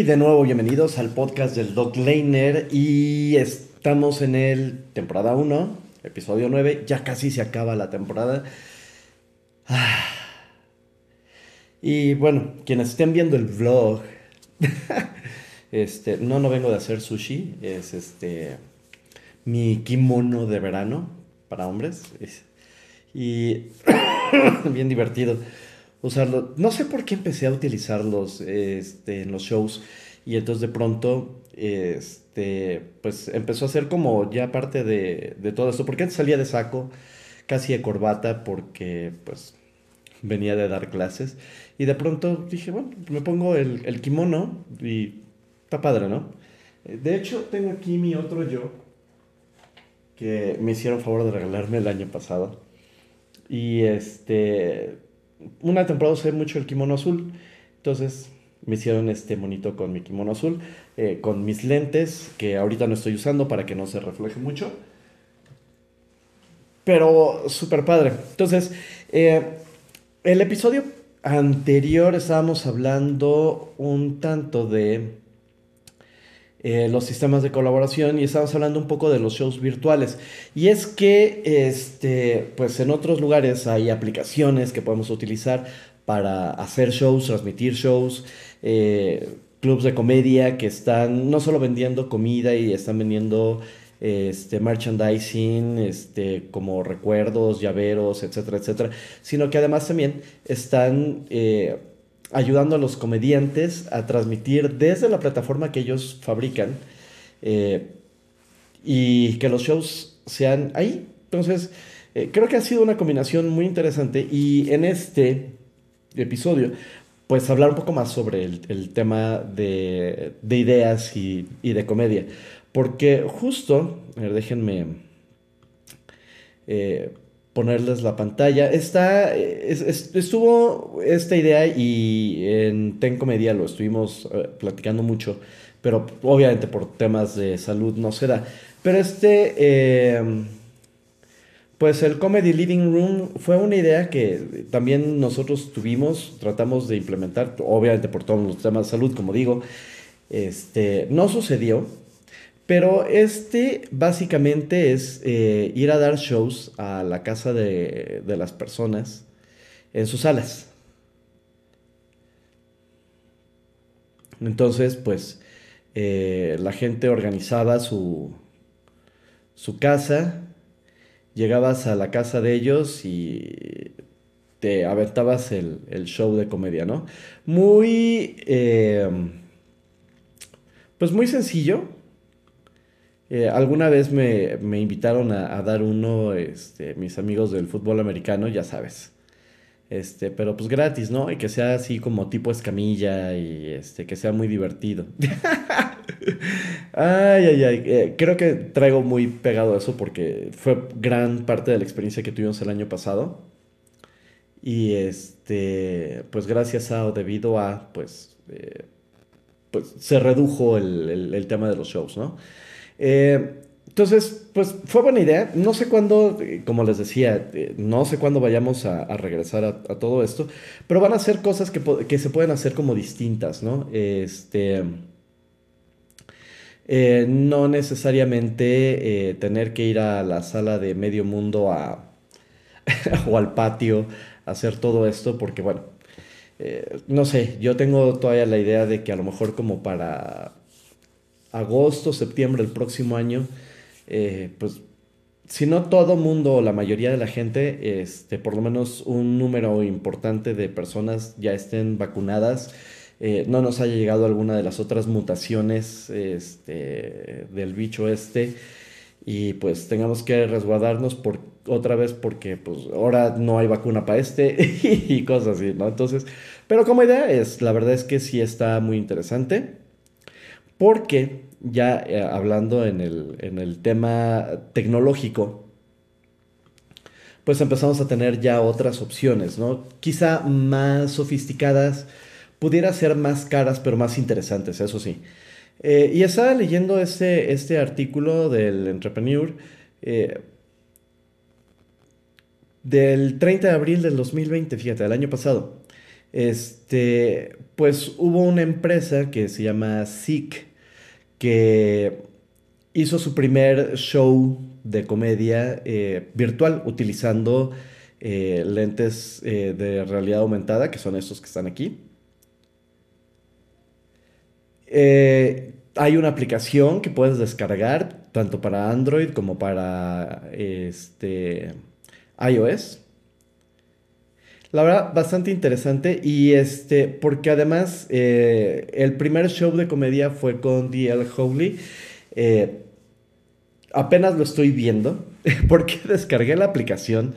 Y de nuevo, bienvenidos al podcast del Doc Laner. Y estamos en el temporada 1, episodio 9. Ya casi se acaba la temporada. Ah. Y bueno, quienes estén viendo el vlog, este, no, no vengo de hacer sushi, es este mi kimono de verano para hombres. Y bien divertido usarlo. No sé por qué empecé a utilizarlos este, en los shows y entonces de pronto este, pues empezó a ser como ya parte de, de todo esto. Porque antes salía de saco, casi de corbata, porque pues venía de dar clases. Y de pronto dije, bueno, me pongo el, el kimono y está padre, ¿no? De hecho, tengo aquí mi otro yo, que me hicieron favor de regalarme el año pasado. Y este, una temporada usé mucho el kimono azul, entonces me hicieron este monito con mi kimono azul, eh, con mis lentes, que ahorita no estoy usando para que no se refleje mucho. Pero súper padre. Entonces, eh, el episodio anterior estábamos hablando un tanto de eh, los sistemas de colaboración y estábamos hablando un poco de los shows virtuales. Y es que, este, pues en otros lugares hay aplicaciones que podemos utilizar para hacer shows, transmitir shows, eh, clubs de comedia que están no solo vendiendo comida y están vendiendo este, merchandising, este, como recuerdos, llaveros, etcétera, etcétera, sino que además también están eh, ayudando a los comediantes a transmitir desde la plataforma que ellos fabrican eh, y que los shows sean ahí. Entonces, eh, creo que ha sido una combinación muy interesante y en este episodio, pues hablar un poco más sobre el, tema de, ideas y, de comedia. Porque justo, a ver, déjenme... Eh, ponerles la pantalla. Está, estuvo esta idea y en Ten Comedia lo estuvimos eh, platicando mucho, pero obviamente por temas de salud no se da. Pero este, em, pues el Comedy Living Room fue una idea que también nosotros tuvimos, tratamos de implementar, obviamente por todos los temas de salud, como digo, este, no sucedió. Pero este básicamente es eh, ir a dar shows a la casa de, las personas en sus salas. Entonces, pues, eh, la gente organizaba su, su casa, llegabas a la casa de ellos y te aventabas el, show de comedia, ¿no? Muy, eh, pues muy sencillo, eh, alguna vez me, invitaron a, dar uno, este, mis amigos del fútbol americano, ya sabes. Este, pero pues gratis, ¿no? Y que sea así como tipo escamilla y este, que sea muy divertido. ay, ay, ay. Eh, creo que traigo muy pegado eso porque fue gran parte de la experiencia que tuvimos el año pasado. Y este, pues gracias a o debido a, pues, eh, pues se redujo el, el tema de los shows, ¿no? Eh, entonces, pues fue buena idea. No sé cuándo, eh, como les decía, eh, no sé cuándo vayamos a, regresar a, todo esto, pero van a ser cosas que, se pueden hacer como distintas, ¿no? Este. no necesariamente tener que ir a la sala de medio mundo a, o al patio a hacer todo esto, porque bueno, no sé, yo tengo todavía la idea de que a lo mejor como para agosto, septiembre del próximo año, eh, pues si no todo mundo o la mayoría de la gente, este, por lo menos un número importante de personas ya estén vacunadas, eh, no nos haya llegado alguna de las otras mutaciones este, del bicho este y pues tengamos que resguardarnos por, otra vez porque pues ahora no hay vacuna para este y cosas así, ¿no? Entonces, pero como idea es, la verdad es que sí está muy interesante porque ya eh, hablando en el, tema tecnológico, pues empezamos a tener ya otras opciones, ¿no? Quizá más sofisticadas, pudiera ser más caras, pero más interesantes, eso sí. Eh, y estaba leyendo este, este artículo del Entrepreneur eh, del 30 de abril del 2020, fíjate, del año pasado. este, pues hubo una empresa que se llama SIC que hizo su primer show de comedia eh, virtual utilizando eh, lentes eh, de realidad aumentada, que son estos que están aquí. hay una aplicación que puedes descargar tanto para Android como para este, iOS. La verdad, bastante interesante. Y este, porque además el primer show de comedia fue con D.L. Howley apenas lo estoy viendo porque descargué la aplicación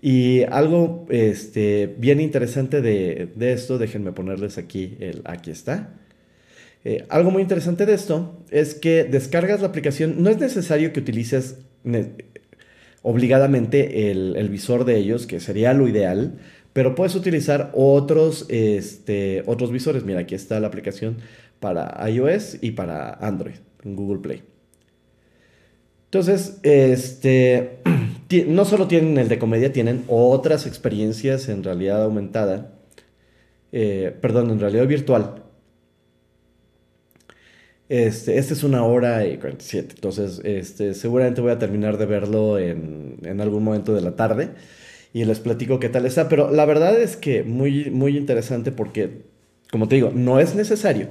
y algo este, bien interesante de, esto, déjenme ponerles aquí el aquí está. Eh, algo muy interesante de esto es que descargas la aplicación, no es necesario que utilices obligadamente el, visor de ellos, que sería lo ideal, pero puedes utilizar otros, este, otros visores. Mira, aquí está la aplicación para iOS y para Android en Google Play. Entonces, este, no solo tienen el de comedia, tienen otras experiencias en realidad aumentada, eh, perdón, en realidad virtual. Este, este es una hora y 47, entonces este, seguramente voy a terminar de verlo en, en, algún momento de la tarde y les platico qué tal está, pero la verdad es que muy, muy interesante porque, como te digo, no es necesario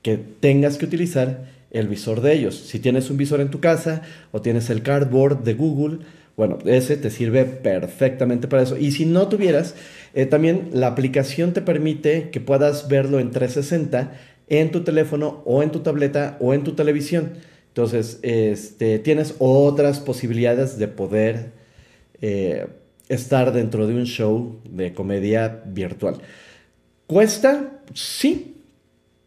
que tengas que utilizar el visor de ellos. Si tienes un visor en tu casa o tienes el cardboard de Google, bueno, ese te sirve perfectamente para eso. Y si no tuvieras, eh, también la aplicación te permite que puedas verlo en 360 en tu teléfono o en tu tableta o en tu televisión. Entonces, este, tienes otras posibilidades de poder eh, estar dentro de un show de comedia virtual. ¿Cuesta? Sí,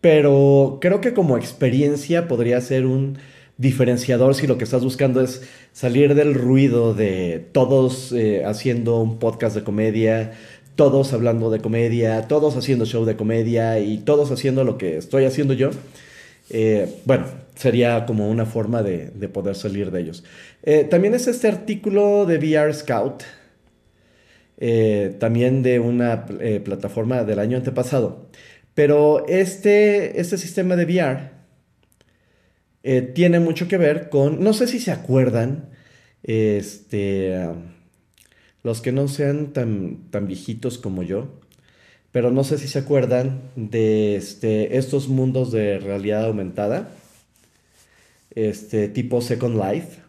pero creo que como experiencia podría ser un diferenciador si lo que estás buscando es salir del ruido de todos eh, haciendo un podcast de comedia, todos hablando de comedia, todos haciendo show de comedia y todos haciendo lo que estoy haciendo yo. Eh, bueno, sería como una forma de, poder salir de ellos. Eh, también es este artículo de VR Scout, también de una plataforma del año antepasado, pero este, este sistema de VR eh, tiene mucho que ver con, no sé si se acuerdan, este, los que no sean tan, tan viejitos como yo, pero no sé si se acuerdan de este, estos mundos de realidad aumentada, este, tipo Second Life.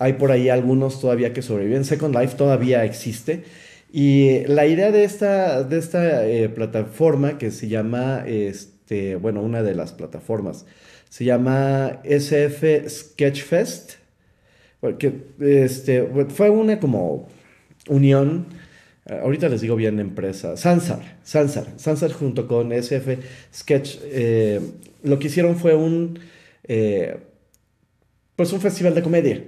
Hay por ahí algunos todavía que sobreviven. Second Life todavía existe y la idea de esta, de esta eh, plataforma que se llama, este, bueno, una de las plataformas, se llama SF Sketchfest, porque este, fue una como unión, eh, ahorita les digo bien empresa, Sansar, Sansar, Sansar junto con SF Sketch, eh, lo que hicieron fue un, pues un festival de comedia.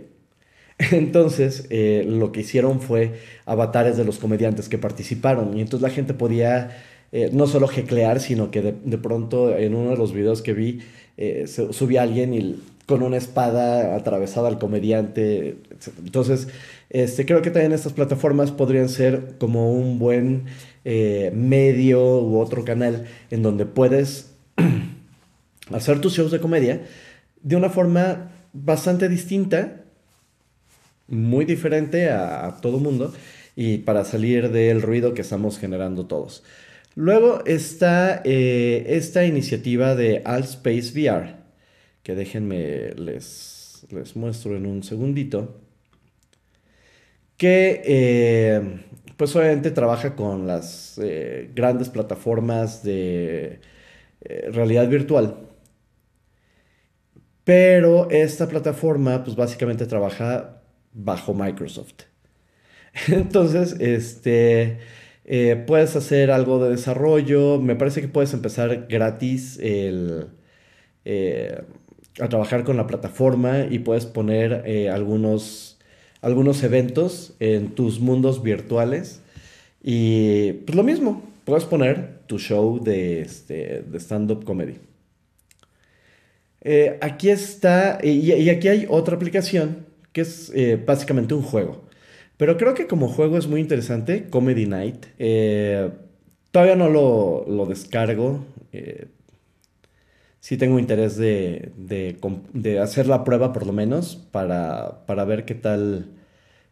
Entonces, eh, lo que hicieron fue avatares de los comediantes que participaron. Y entonces la gente podía eh, no solo jeclear, sino que de, pronto en uno de los videos que vi, eh, subía alguien y con una espada atravesada al comediante. Entonces, este, creo que también estas plataformas podrían ser como un buen medio u otro canal en donde puedes hacer tus shows de comedia de una forma bastante distinta muy diferente a, todo mundo y para salir del ruido que estamos generando todos. Luego está eh, esta iniciativa de Altspace VR, que déjenme les, les muestro en un segundito, que eh, pues obviamente trabaja con las eh, grandes plataformas de realidad virtual. Pero esta plataforma pues básicamente trabaja bajo Microsoft. Entonces, este, eh, puedes hacer algo de desarrollo. Me parece que puedes empezar gratis el, eh, a trabajar con la plataforma y puedes poner eh, algunos, algunos eventos en tus mundos virtuales. Y pues lo mismo, puedes poner tu show de, este, de stand-up comedy. aquí está, y aquí hay otra aplicación que es eh, básicamente un juego. Pero creo que como juego es muy interesante, Comedy Night. Eh, todavía no lo, lo descargo. Eh, sí tengo interés de, de, hacer la prueba por lo menos para, para ver qué tal,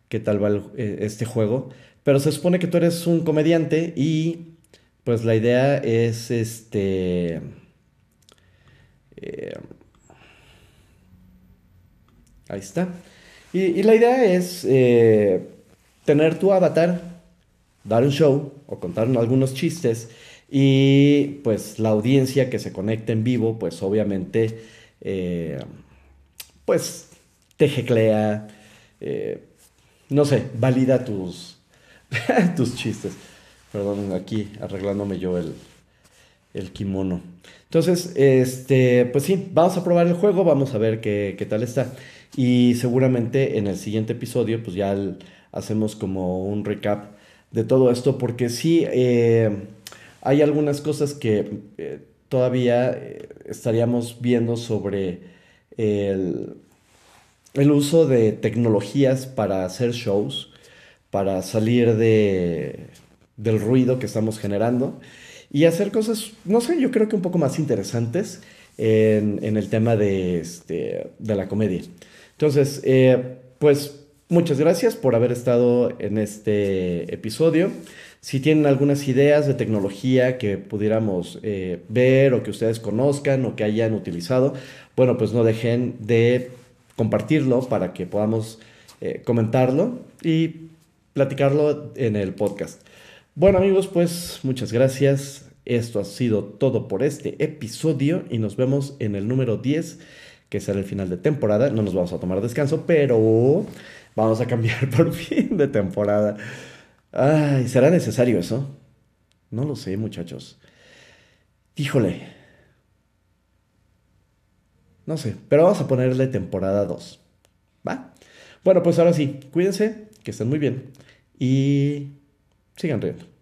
qué tal va eh, este juego. Pero se supone que tú eres un comediante y pues la idea es este... Ahí está. Y, la idea es eh, tener tu avatar, dar un show o contar algunos chistes y pues la audiencia que se conecte en vivo, pues obviamente, eh, pues te jeclea, eh, no sé, valida tus, tus chistes. Perdón, aquí arreglándome yo el, el kimono. Entonces, este, pues sí, vamos a probar el juego, vamos a ver qué, qué tal está. Y seguramente en el siguiente episodio, pues ya hacemos como un recap de todo esto, porque sí, eh, hay algunas cosas que eh, todavía eh, estaríamos viendo sobre el, el, uso de tecnologías para hacer shows, para salir de, del ruido que estamos generando y hacer cosas, no sé, yo creo que un poco más interesantes en, el tema de, este, de la comedia. Entonces, eh, pues muchas gracias por haber estado en este episodio. Si tienen algunas ideas de tecnología que pudiéramos eh, ver o que ustedes conozcan o que hayan utilizado, bueno, pues no dejen de compartirlo para que podamos eh, comentarlo y platicarlo en el podcast. Bueno amigos, pues muchas gracias. Esto ha sido todo por este episodio y nos vemos en el número 10 que será el final de temporada. No nos vamos a tomar descanso, pero vamos a cambiar por fin de temporada. Ay, ¿será necesario eso? No lo sé, muchachos. Híjole. No sé, pero vamos a ponerle temporada 2. ¿Va? Bueno, pues ahora sí, cuídense, que estén muy bien y sigan riendo.